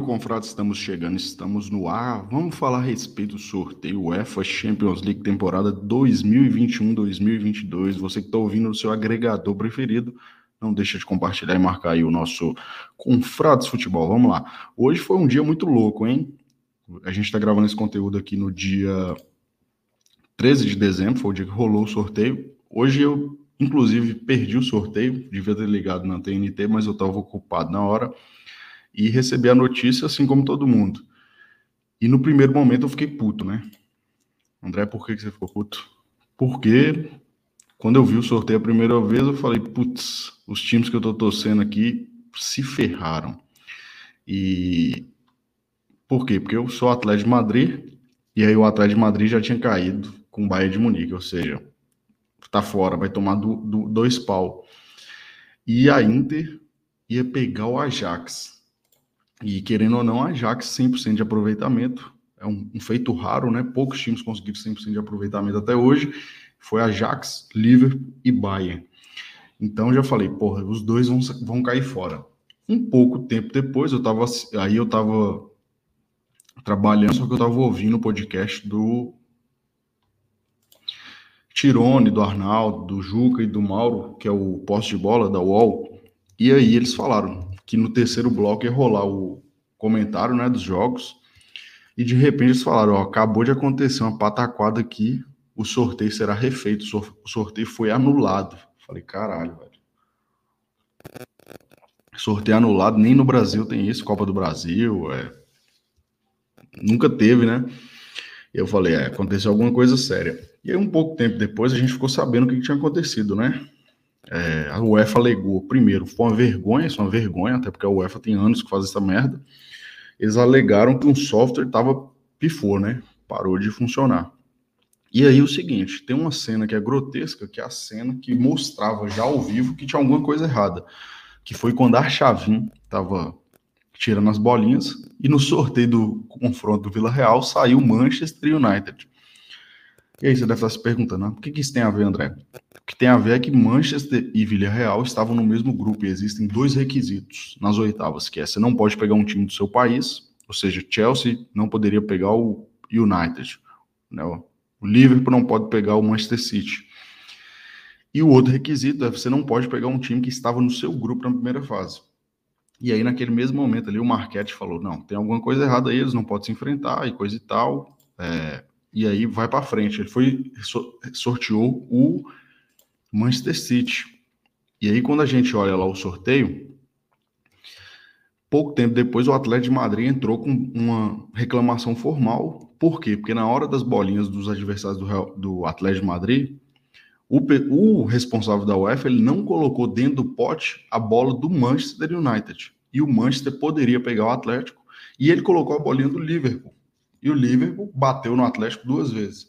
meu confrade, estamos chegando, estamos no ar. Vamos falar a respeito do sorteio UEFA Champions League temporada 2021-2022. Você que está ouvindo no seu agregador preferido, não deixa de compartilhar e marcar aí o nosso Confrades Futebol. Vamos lá. Hoje foi um dia muito louco, hein? A gente está gravando esse conteúdo aqui no dia 13 de dezembro, foi o dia que rolou o sorteio. Hoje eu, inclusive, perdi o sorteio, devia ter ligado na TNT, mas eu estava ocupado na hora e recebi a notícia assim como todo mundo. E no primeiro momento eu fiquei puto, né? André, por que, que você ficou puto? Porque quando eu vi o sorteio a primeira vez, eu falei, putz, os times que eu tô torcendo aqui se ferraram. E por quê? Porque eu sou Atlético de Madrid, e aí o Atlético de Madrid já tinha caído com o Bayern de Munique, ou seja, tá fora, vai tomar do, do, dois pau. E a Inter ia pegar o Ajax. E querendo ou não, a Ajax 100% de aproveitamento. É um, um, feito raro, né? Poucos times conseguiram 100% de aproveitamento até hoje. Foi Ajax, Liverpool e Bayern. Então já falei, porra, os dois vão, vão cair fora. Um pouco tempo depois, eu tava aí eu tava trabalhando, só que eu tava ouvindo o podcast do Tirone, do Arnaldo, do Juca e do Mauro, que é o poste de bola da UOL. E aí eles falaram: que no terceiro bloco ia rolar o comentário né, dos jogos. E de repente eles falaram: ó, acabou de acontecer uma pataquada aqui, o sorteio será refeito, o sorteio foi anulado. Falei, caralho, velho. Sorteio anulado, nem no Brasil tem isso, Copa do Brasil, é... nunca teve, né? Eu falei, é, aconteceu alguma coisa séria. E aí, um pouco tempo depois, a gente ficou sabendo o que tinha acontecido, né? É, a UEFA alegou, primeiro, foi uma vergonha, isso é uma vergonha, até porque a UEFA tem anos que faz essa merda. Eles alegaram que um software tava pifou, né? Parou de funcionar. E aí o seguinte, tem uma cena que é grotesca, que é a cena que mostrava já ao vivo que tinha alguma coisa errada, que foi quando a Chavin tava tirando as bolinhas e no sorteio do confronto do Vila Real saiu Manchester United. E aí você deve estar se perguntando, ah, o que, que isso tem a ver, André? Que tem a ver é que Manchester e Villarreal estavam no mesmo grupo e existem dois requisitos nas oitavas, que é você não pode pegar um time do seu país, ou seja, Chelsea não poderia pegar o United, né? o Liverpool não pode pegar o Manchester City. E o outro requisito é você não pode pegar um time que estava no seu grupo na primeira fase. E aí, naquele mesmo momento ali, o Marquete falou: não, tem alguma coisa errada aí, eles não podem se enfrentar e coisa e tal. É, e aí vai para frente. Ele foi sorteou o Manchester City. E aí quando a gente olha lá o sorteio, pouco tempo depois o Atlético de Madrid entrou com uma reclamação formal. Por quê? Porque na hora das bolinhas dos adversários do, Real, do Atlético de Madrid, o, o, responsável da UEFA ele não colocou dentro do pote a bola do Manchester United. E o Manchester poderia pegar o Atlético. E ele colocou a bolinha do Liverpool. E o Liverpool bateu no Atlético duas vezes.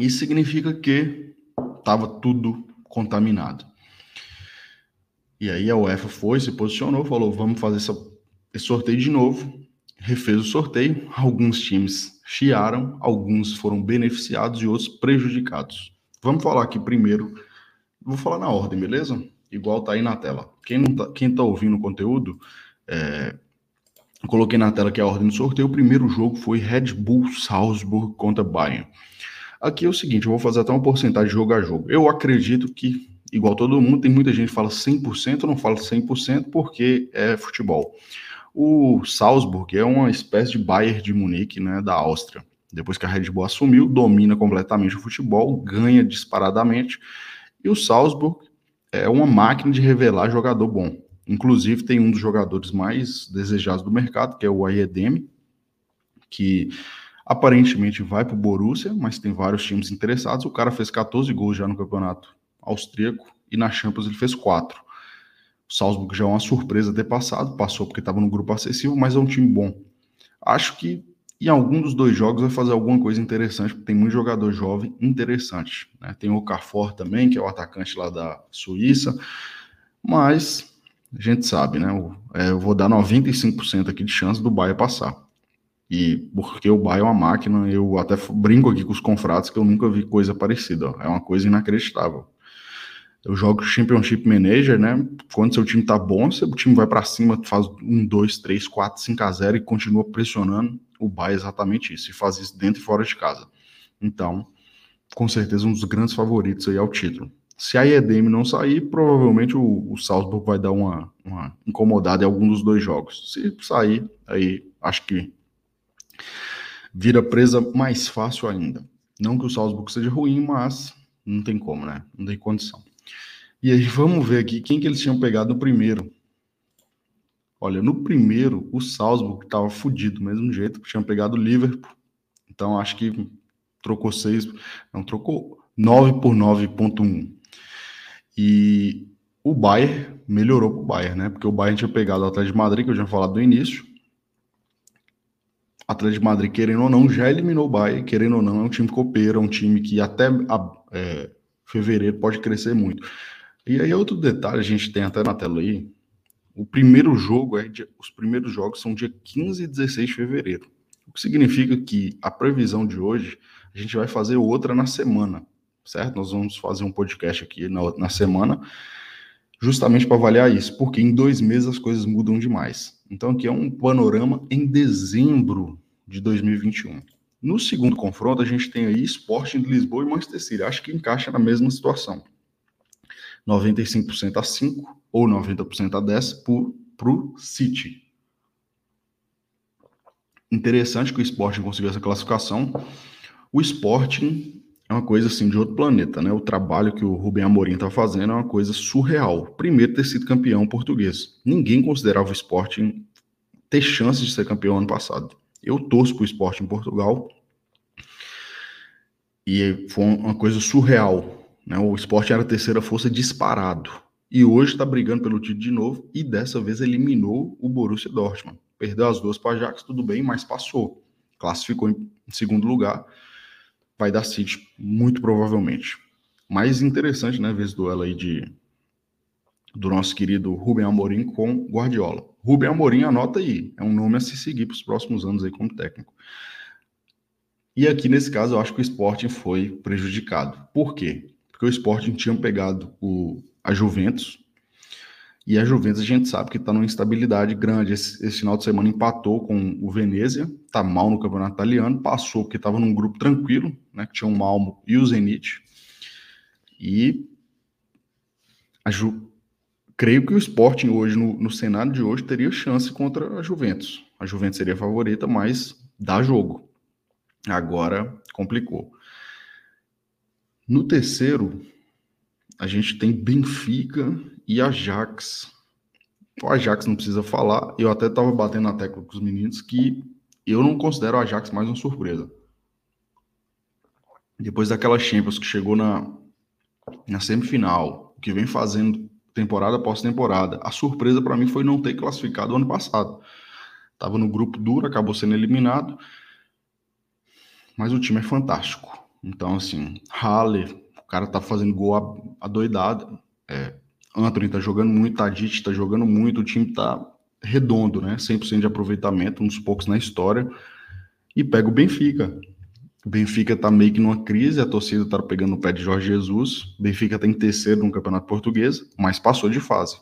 Isso significa que estava tudo contaminado. E aí a UEFA foi, se posicionou, falou: vamos fazer essa, esse sorteio de novo. Refez o sorteio. Alguns times chiaram, alguns foram beneficiados e outros prejudicados. Vamos falar aqui primeiro. Vou falar na ordem, beleza? Igual tá aí na tela. Quem não tá, quem tá ouvindo o conteúdo, é, coloquei na tela aqui a ordem do sorteio. O primeiro jogo foi Red Bull Salzburg contra Bayern. Aqui é o seguinte, eu vou fazer até uma porcentagem de jogo a jogo. Eu acredito que, igual todo mundo, tem muita gente que fala 100%, não fala 100% porque é futebol. O Salzburg é uma espécie de Bayern de Munique, né, da Áustria. Depois que a Red Bull assumiu, domina completamente o futebol, ganha disparadamente. E o Salzburg é uma máquina de revelar jogador bom. Inclusive, tem um dos jogadores mais desejados do mercado, que é o Ayedemi, que aparentemente vai para o Borussia, mas tem vários times interessados. O cara fez 14 gols já no campeonato austríaco e na Champions ele fez 4. O Salzburg já é uma surpresa ter passado, passou porque estava no grupo acessível, mas é um time bom. Acho que em algum dos dois jogos vai fazer alguma coisa interessante, porque tem muito jogador jovem interessante. Né? Tem o Carfor também, que é o atacante lá da Suíça, mas a gente sabe, né? É, eu vou dar 95% aqui de chance do Bahia passar. E porque o Bahia é uma máquina, eu até brinco aqui com os confratos que eu nunca vi coisa parecida. É uma coisa inacreditável. Eu jogo Championship Manager, né? Quando seu time tá bom, seu time vai para cima, faz um, dois, três, quatro, cinco a zero e continua pressionando. O é exatamente isso, e faz isso dentro e fora de casa. Então, com certeza, um dos grandes favoritos aí ao título. Se a EDM não sair, provavelmente o, o Salzburg vai dar uma, uma incomodada em algum dos dois jogos. Se sair, aí acho que vira presa mais fácil ainda. Não que o Salzburg seja ruim, mas não tem como, né? Não tem condição. E aí vamos ver aqui quem que eles tinham pegado no primeiro. Olha, no primeiro, o Salzburg estava fudido do mesmo jeito, tinham pegado o Liverpool. Então acho que trocou seis, não trocou 9 por 9.1. E o Bayern melhorou para o Bayern, né? Porque o Bayern tinha pegado o Atlético de Madrid, que eu já falado no início. Atlético de Madrid, querendo ou não, já eliminou o Bayern, querendo ou não, é um time copeiro, é um time que até é, fevereiro pode crescer muito. E aí, outro detalhe, a gente tem até na tela aí, o primeiro jogo é, dia, os primeiros jogos são dia 15 e 16 de fevereiro. O que significa que a previsão de hoje, a gente vai fazer outra na semana, certo? Nós vamos fazer um podcast aqui na, na semana, justamente para avaliar isso, porque em dois meses as coisas mudam demais. Então, aqui é um panorama em dezembro de 2021. No segundo confronto, a gente tem aí Sporting de Lisboa e Manchester City. Acho que encaixa na mesma situação. 95% a 5 ou 90% a 10 para o City. Interessante que o Sporting conseguiu essa classificação. O Sporting é uma coisa assim de outro planeta, né? O trabalho que o Rubem Amorim está fazendo é uma coisa surreal. Primeiro ter sido campeão português. Ninguém considerava o Sporting ter chance de ser campeão ano passado. Eu torço para o Sporting em Portugal e foi uma coisa surreal né? O esporte era a terceira força disparado. E hoje está brigando pelo título de novo e dessa vez eliminou o Borussia Dortmund. Perdeu as duas para Ajax, tudo bem, mas passou. Classificou em segundo lugar. Vai dar City, muito provavelmente. Mais interessante, né, ver esse duelo aí de, do nosso querido Rubem Amorim com Guardiola. Rubem Amorim, anota aí, é um nome a se seguir para os próximos anos aí como técnico. E aqui, nesse caso, eu acho que o Sporting foi prejudicado. Por quê? porque o Sporting tinha pegado o, a Juventus, e a Juventus a gente sabe que está numa instabilidade grande. Esse, esse, final de semana empatou com o Venezia, está mal no campeonato italiano, passou porque estava num grupo tranquilo, né, que tinha o Malmo e o Zenit. E a Ju, creio que o Sporting hoje, no, no cenário de hoje, teria chance contra a Juventus. A Juventus seria a favorita, mas dá jogo. Agora complicou. No terceiro, a gente tem Benfica e Ajax. O Ajax não precisa falar. Eu até estava batendo na tecla com os meninos que eu não considero o Ajax mais uma surpresa. Depois daquela Champions que chegou na, na semifinal, que vem fazendo temporada após temporada, a surpresa para mim foi não ter classificado o ano passado. Estava no grupo duro, acabou sendo eliminado, mas o time é fantástico. Então, assim, Halle, o cara tá fazendo gol adoidado. É, Anthony tá jogando muito, Tadic tá jogando muito, o time tá redondo, né? 100% de aproveitamento, um dos poucos na história. E pega o Benfica. O Benfica tá meio que numa crise, a torcida tá pegando o pé de Jorge Jesus. O Benfica tá terceiro no Campeonato Português, mas passou de fase.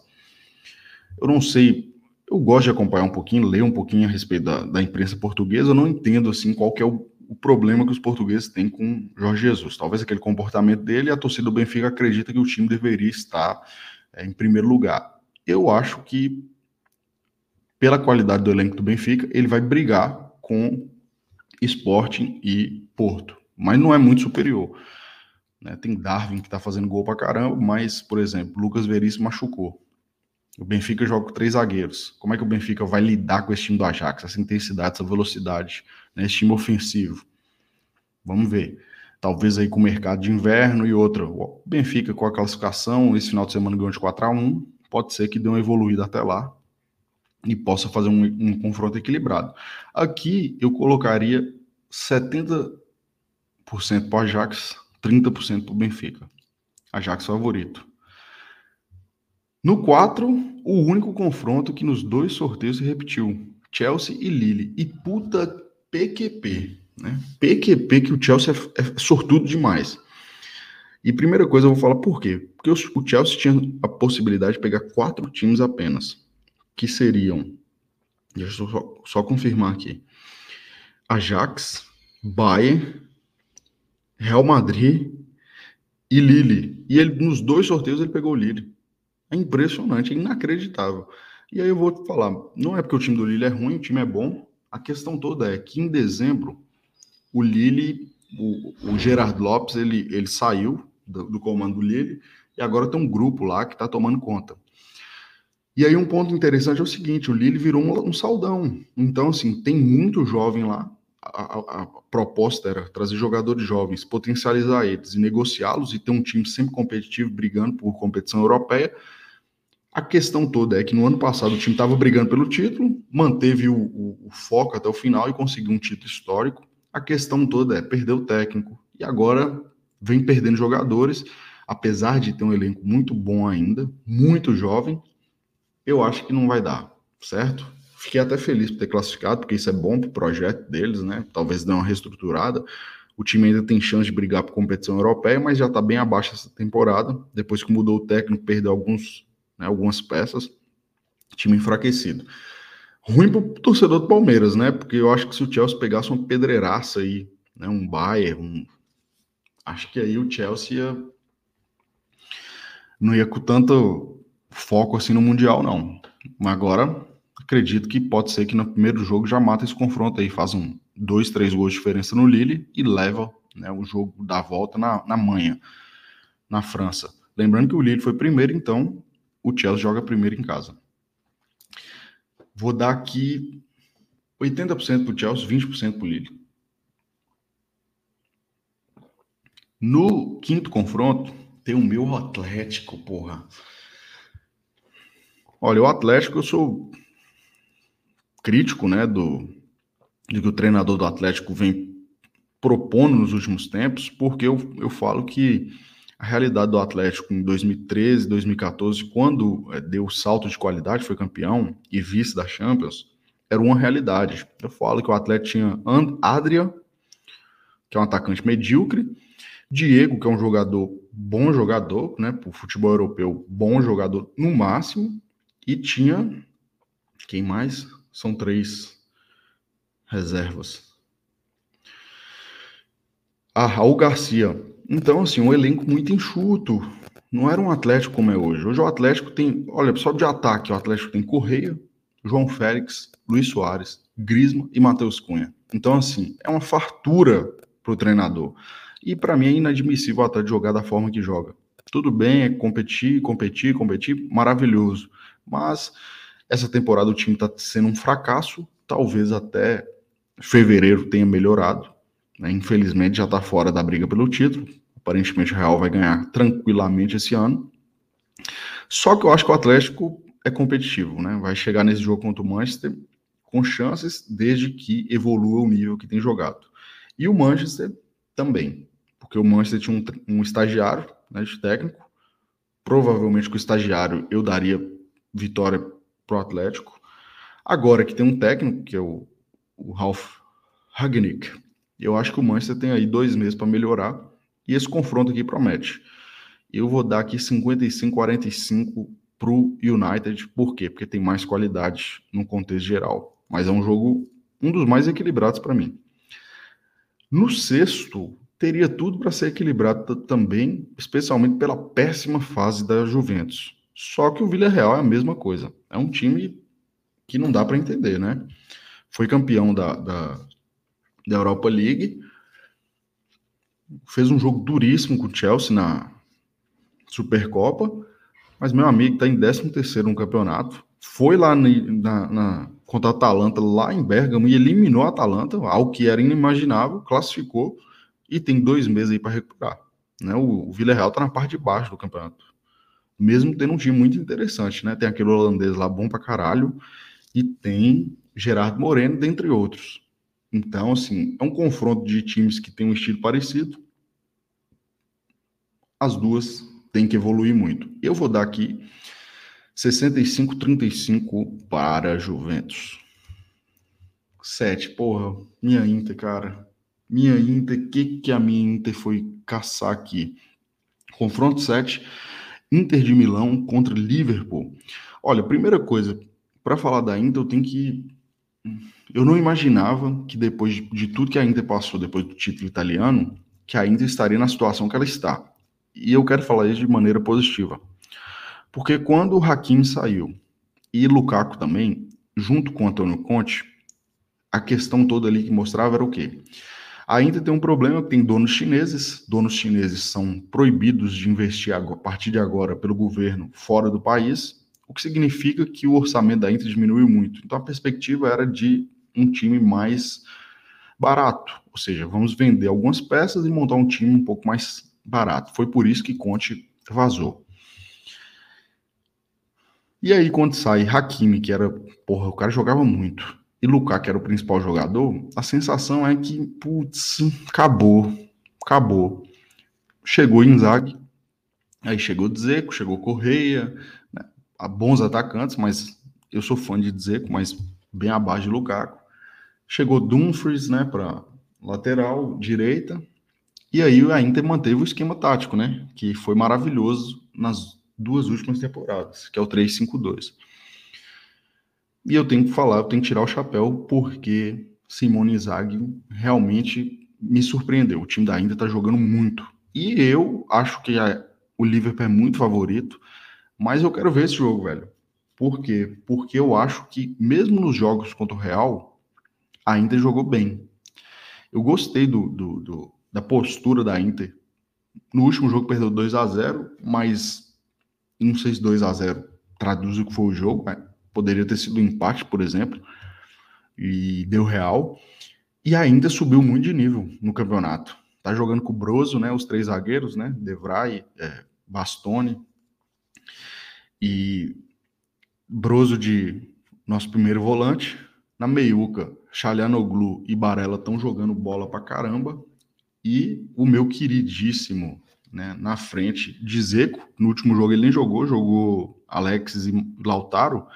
Eu não sei, eu gosto de acompanhar um pouquinho, ler um pouquinho a respeito da, da imprensa portuguesa, eu não entendo assim qual que é o o problema que os portugueses têm com Jorge Jesus. Talvez aquele comportamento dele, a torcida do Benfica acredita que o time deveria estar em primeiro lugar. Eu acho que, pela qualidade do elenco do Benfica, ele vai brigar com Sporting e Porto, mas não é muito superior. Né? Tem Darwin que está fazendo gol para caramba, mas, por exemplo, Lucas Veríssimo machucou. O Benfica joga com três zagueiros. Como é que o Benfica vai lidar com esse time do Ajax? Essa intensidade, essa velocidade, né? esse time ofensivo. Vamos ver. Talvez aí com o mercado de inverno e outra. O Benfica com a classificação, esse final de semana ganhou de 4 a 1 Pode ser que dê uma evoluída até lá e possa fazer um, um confronto equilibrado. Aqui eu colocaria 70% para o Ajax, 30% para o Benfica. Ajax favorito. No 4, o único confronto que nos dois sorteios se repetiu: Chelsea e Lille. E puta PQP, né? PQP que o Chelsea é, é sortudo demais. E primeira coisa eu vou falar por quê? Porque o Chelsea tinha a possibilidade de pegar quatro times apenas, que seriam, deixa eu só, só confirmar aqui, Ajax, Bayern, Real Madrid e Lille. E ele nos dois sorteios ele pegou o Lille. É impressionante, é inacreditável. E aí eu vou falar, não é porque o time do Lille é ruim, o time é bom. A questão toda é que em dezembro o Lille, o, o Gerard Lopes, ele, ele saiu do, do comando do Lille e agora tem um grupo lá que está tomando conta. E aí um ponto interessante é o seguinte, o Lille virou um, um saldão. Então, assim, tem muito jovem lá. A, a, a, proposta era trazer jogadores jovens, potencializar eles e negociá-los e ter um time sempre competitivo, brigando por competição europeia. A questão toda é que no ano passado o time estava brigando pelo título, manteve o, o, o, foco até o final e conseguiu um título histórico. A questão toda é perder o técnico e agora vem perdendo jogadores, apesar de ter um elenco muito bom ainda, muito jovem. Eu acho que não vai dar, certo? Fiquei até feliz por ter classificado, porque isso é bom para o projeto deles, né? Talvez dê uma reestruturada. O time ainda tem chance de brigar por competição europeia, mas já está bem abaixo essa temporada. Depois que mudou o técnico, perdeu alguns né, algumas peças, time enfraquecido. Ruim para o torcedor do Palmeiras, né? Porque eu acho que se o Chelsea pegasse uma pedreiraça aí, né, um Bayern, um... acho que aí o Chelsea ia... não ia com tanto foco assim no Mundial, não. Mas agora acredito que pode ser que no primeiro jogo já mata esse confronto aí, faz um dois, três gols de diferença no Lille e leva né, o jogo da volta na, na manhã, na França. Lembrando que o Lille foi primeiro, então o Chelsea joga primeiro em casa. Vou dar aqui 80% para o Chelsea, 20% para o Lille. No quinto confronto, tem o meu Atlético, porra. Olha, o Atlético, eu sou crítico, né, do, do que o treinador do Atlético vem propondo nos últimos tempos, porque eu, eu falo que a realidade do Atlético em 2013, 2014, quando é, deu o salto de qualidade, foi campeão e vice da Champions, era uma realidade. Eu falo que o Atlético tinha Adria, que é um atacante medíocre, Diego, que é um jogador, bom jogador, né, para o futebol europeu, bom jogador no máximo, e tinha, quem mais? São três reservas. Ah, Raul Garcia, então, assim, um elenco muito enxuto. Não era um Atlético como é hoje. Hoje o Atlético tem, olha, só de ataque, o Atlético tem Correia, João Félix, Luiz Soares, Grisma e Matheus Cunha. Então, assim, é uma fartura para o treinador. E para mim é inadmissível o Atlético jogar da forma que joga. Tudo bem, é competir, competir, competir, maravilhoso. Mas essa temporada o time está sendo um fracasso. Talvez até fevereiro tenha melhorado. Né? Infelizmente já está fora da briga pelo título. Aparentemente o Real vai ganhar tranquilamente esse ano. Só que eu acho que o Atlético é competitivo, né? Vai chegar nesse jogo contra o Manchester com chances desde que evolua o nível que tem jogado. E o Manchester também, porque o Manchester tinha um, um estagiário né, de técnico. Provavelmente com o estagiário eu daria vitória pro Atlético. Agora que tem um técnico, que é o, o Ralf Ragnick, eu acho que o Manchester tem aí dois meses para melhorar e esse confronto aqui promete. Eu vou dar aqui 55-45 para o United, por quê? Porque tem mais qualidade no contexto geral. Mas é um jogo, um dos mais equilibrados para mim. No sexto, teria tudo para ser equilibrado também, especialmente pela péssima fase da Juventus. Só que o Villarreal é a mesma coisa. É um time que não dá para entender, né? Foi campeão da, da da Europa League. Fez um jogo duríssimo com o Chelsea na Supercopa, mas meu amigo está em 13 no campeonato. Foi lá na, na, contra a Atalanta, lá em Bergamo, e eliminou a Atalanta, algo que era inimaginável, classificou e tem dois meses aí para recuperar. Né? O, o Villarreal está na parte de baixo do campeonato, mesmo tendo um time muito interessante. Né? Tem aquele holandês lá bom para caralho e tem Gerardo Moreno, dentre outros. Então, assim, é um confronto de times que tem um estilo parecido. As duas têm que evoluir muito. Eu vou dar aqui 65-35 para Juventus. 7, porra, minha Inter, cara. Minha Inter, o que, que a minha Inter foi caçar aqui? Confronto 7, Inter de Milão contra Liverpool. Olha, primeira coisa, para falar da Inter, eu tenho que. Eu não imaginava que depois de tudo que a Inter passou, depois do título italiano, que a Inter estaria na situação que ela está. E eu quero falar isso de maneira positiva. Porque quando o Hakimi saiu e Lukaku também, junto com Antônio Conte, a questão toda ali que mostrava era o quê? A Inter tem um problema que tem donos chineses, donos chineses são proibidos de investir a partir de agora pelo governo fora do país, o que significa que o orçamento da Inter diminuiu muito. Então a perspectiva era de um time mais barato, ou seja, vamos vender algumas peças e montar um time um pouco mais barato. Foi por isso que Conte vazou. E aí, quando sai Hakimi, que era, porra, o cara jogava muito, e Lukaku, que era o principal jogador, a sensação é que, putz, acabou, acabou. Chegou Inzaghi, aí chegou Dzeko, chegou Correia, bons atacantes, mas eu sou fã de Dzeko, mas bem abaixo de Lukaku. Chegou Dumfries, né, para lateral direita, e aí a Inter manteve o esquema tático, né, que foi maravilhoso nas duas últimas temporadas, que é o 3-5-2. E eu tenho que falar, eu tenho que tirar o chapéu, porque Simone Inzaghi realmente me surpreendeu. O time da Inter está jogando muito. E eu acho que a, o Liverpool é muito favorito, mas eu quero ver esse jogo, velho. Por quê? Porque eu acho que, mesmo nos jogos contra o Real, a Inter jogou bem. Eu gostei do, do, do da postura da Inter. No último jogo perdeu 2 a 0 mas não sei se 2 a 0 traduz o que foi o jogo, poderia ter sido um empate, por exemplo, e deu real. E ainda subiu muito de nível no campeonato. Tá jogando com o Broso, né? Os três zagueiros, né? Devray, é, Bastoni e Broso de nosso primeiro volante. Na meiuca, Chalianoglu e Barella estão jogando bola pra caramba. E o meu queridíssimo né, na frente de Zeco. No último jogo ele nem jogou, jogou Alexis e Lautaro.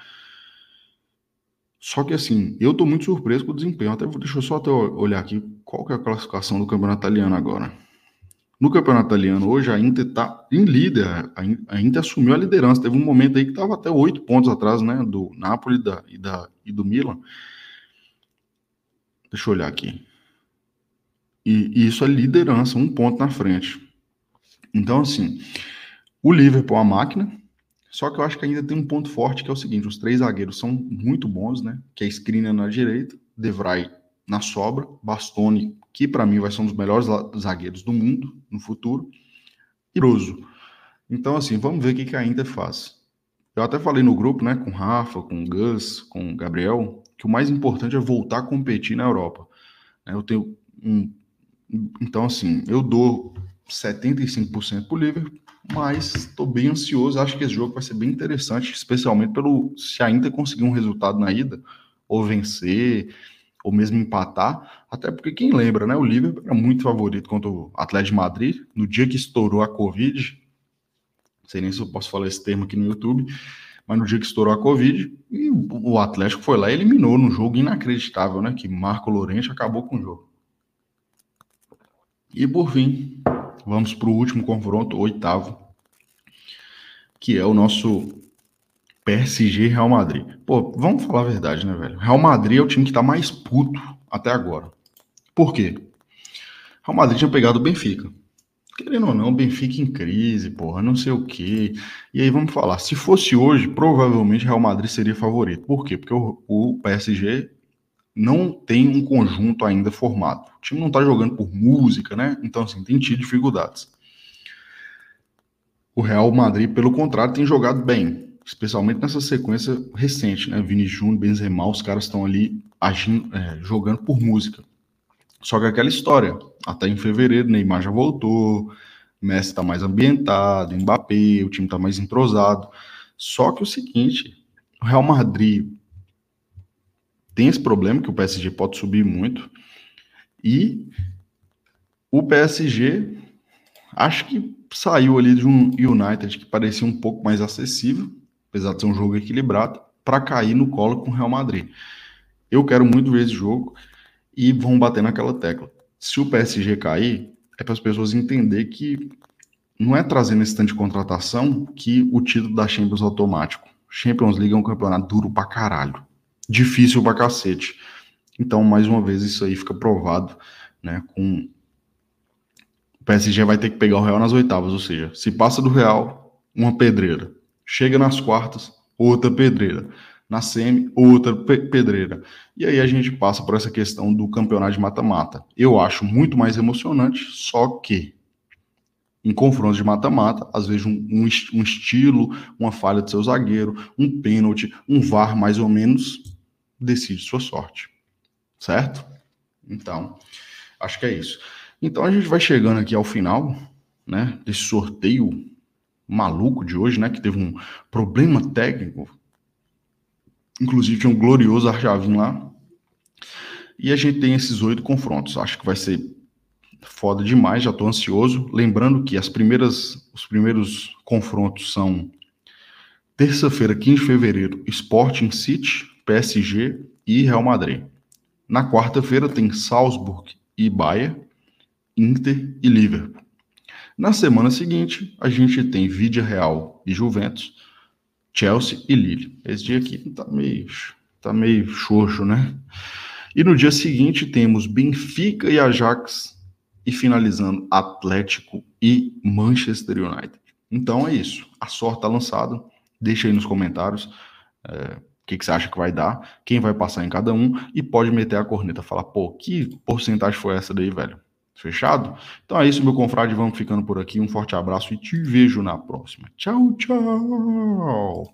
Só que assim, eu tô muito surpreso com o desempenho. Até deixa eu só até olhar aqui qual que é a classificação do campeonato italiano agora. No campeonato italiano hoje a Inter tá em líder, a Inter assumiu a liderança. Teve um momento aí que tava até oito pontos atrás, né, do Napoli da, e, da, e do Milan. Deixa eu olhar aqui. E, e isso é liderança, um ponto na frente. Então, assim, o Liverpool é a máquina, só que eu acho que ainda tem um ponto forte que é o seguinte: os três zagueiros são muito bons, né? Que é Skriniar na direita, Devray na sobra, Bastoni, que para mim vai ser um dos melhores zagueiros do mundo no futuro, e Roso. Então, assim, vamos ver o que, que a Inter faz. Eu até falei no grupo, né, com Rafa, com Gus, com Gabriel, que o mais importante é voltar a competir na Europa. Eu tenho um. Então, assim, eu dou 75% para o Liverpool, mas estou bem ansioso. Acho que esse jogo vai ser bem interessante, especialmente pelo se a Inter conseguir um resultado na ida, ou vencer, ou mesmo empatar. Até porque quem lembra, né? O Liverpool era muito favorito contra o Atlético de Madrid. No dia que estourou a Covid, não sei nem se eu posso falar esse termo aqui no YouTube, mas no dia que estourou a Covid, o Atlético foi lá e eliminou num jogo inacreditável, né? Que Marco Lorente acabou com o jogo. E por fim, Vamos para o último confronto, oitavo, que é o nosso PSG Real Madrid. Pô, vamos falar a verdade, né, velho? Real Madrid é o time que tá mais puto até agora. Por quê? Real Madrid tinha pegado o Benfica. Querendo ou não, Benfica em crise, porra, não sei o quê. E aí vamos falar, se fosse hoje, provavelmente Real Madrid seria favorito. Por quê? Porque o, o PSG não tem um conjunto ainda formado. O time não está jogando por música, né? Então, assim, tem tido dificuldades. O Real Madrid, pelo contrário, tem jogado bem, especialmente nessa sequência recente, né? Vini Júnior, Benzema, os caras estão ali agindo, é, jogando por música. Só que aquela história, até em fevereiro, Neymar já voltou, Messi está mais ambientado, Mbappé, o time está mais entrosado. Só que o seguinte, o Real Madrid tem esse problema que o PSG pode subir muito. E o PSG acho que saiu ali de um United que parecia um pouco mais acessível, apesar de ser um jogo equilibrado, para cair no colo com o Real Madrid. Eu quero muito ver esse jogo e vão bater naquela tecla. Se o PSG cair, é para as pessoas entender que não é trazendo esse tanto de contratação que o título da Champions é automático. Champions League é um campeonato duro pra caralho. Difícil pra cacete. Então, mais uma vez, isso aí fica provado, né? Com o PSG vai ter que pegar o Real nas oitavas, ou seja, se passa do Real, uma pedreira. Chega nas quartas, outra pedreira. Na semi, outra pe pedreira. E aí a gente passa por essa questão do campeonato de mata-mata. Eu acho muito mais emocionante, só que em confrontos de mata-mata, às vezes um, um, um, estilo, uma falha do seu zagueiro, um pênalti, um VAR mais ou menos, decide sua sorte. Certo? Então, acho que é isso. Então a gente vai chegando aqui ao final, né, desse sorteio maluco de hoje, né, que teve um problema técnico. Inclusive tinha um glorioso Arjavim lá. E a gente tem esses oito confrontos. Acho que vai ser foda demais, já estou ansioso. Lembrando que as primeiras, os primeiros confrontos são terça-feira, 15 de fevereiro, Sporting City, PSG e Real Madrid. Na quarta-feira tem Salzburg e Bayern, Inter e Liverpool. Na semana seguinte, a gente tem Vídea Real e Juventus, Chelsea e Lille. Esse dia aqui tá meio, tá meio xoxo, né? E no dia seguinte temos Benfica e Ajax e finalizando Atlético e Manchester United. Então é isso. A sorte está lançada. Deixa aí nos comentários é, o que, que, você acha que vai dar, quem vai passar em cada um e pode meter a corneta. Falar, pô, que porcentagem foi essa daí, velho? Fechado? Então é isso, meu confrade. Vamos ficando por aqui. Um forte abraço e te vejo na próxima. Tchau, tchau.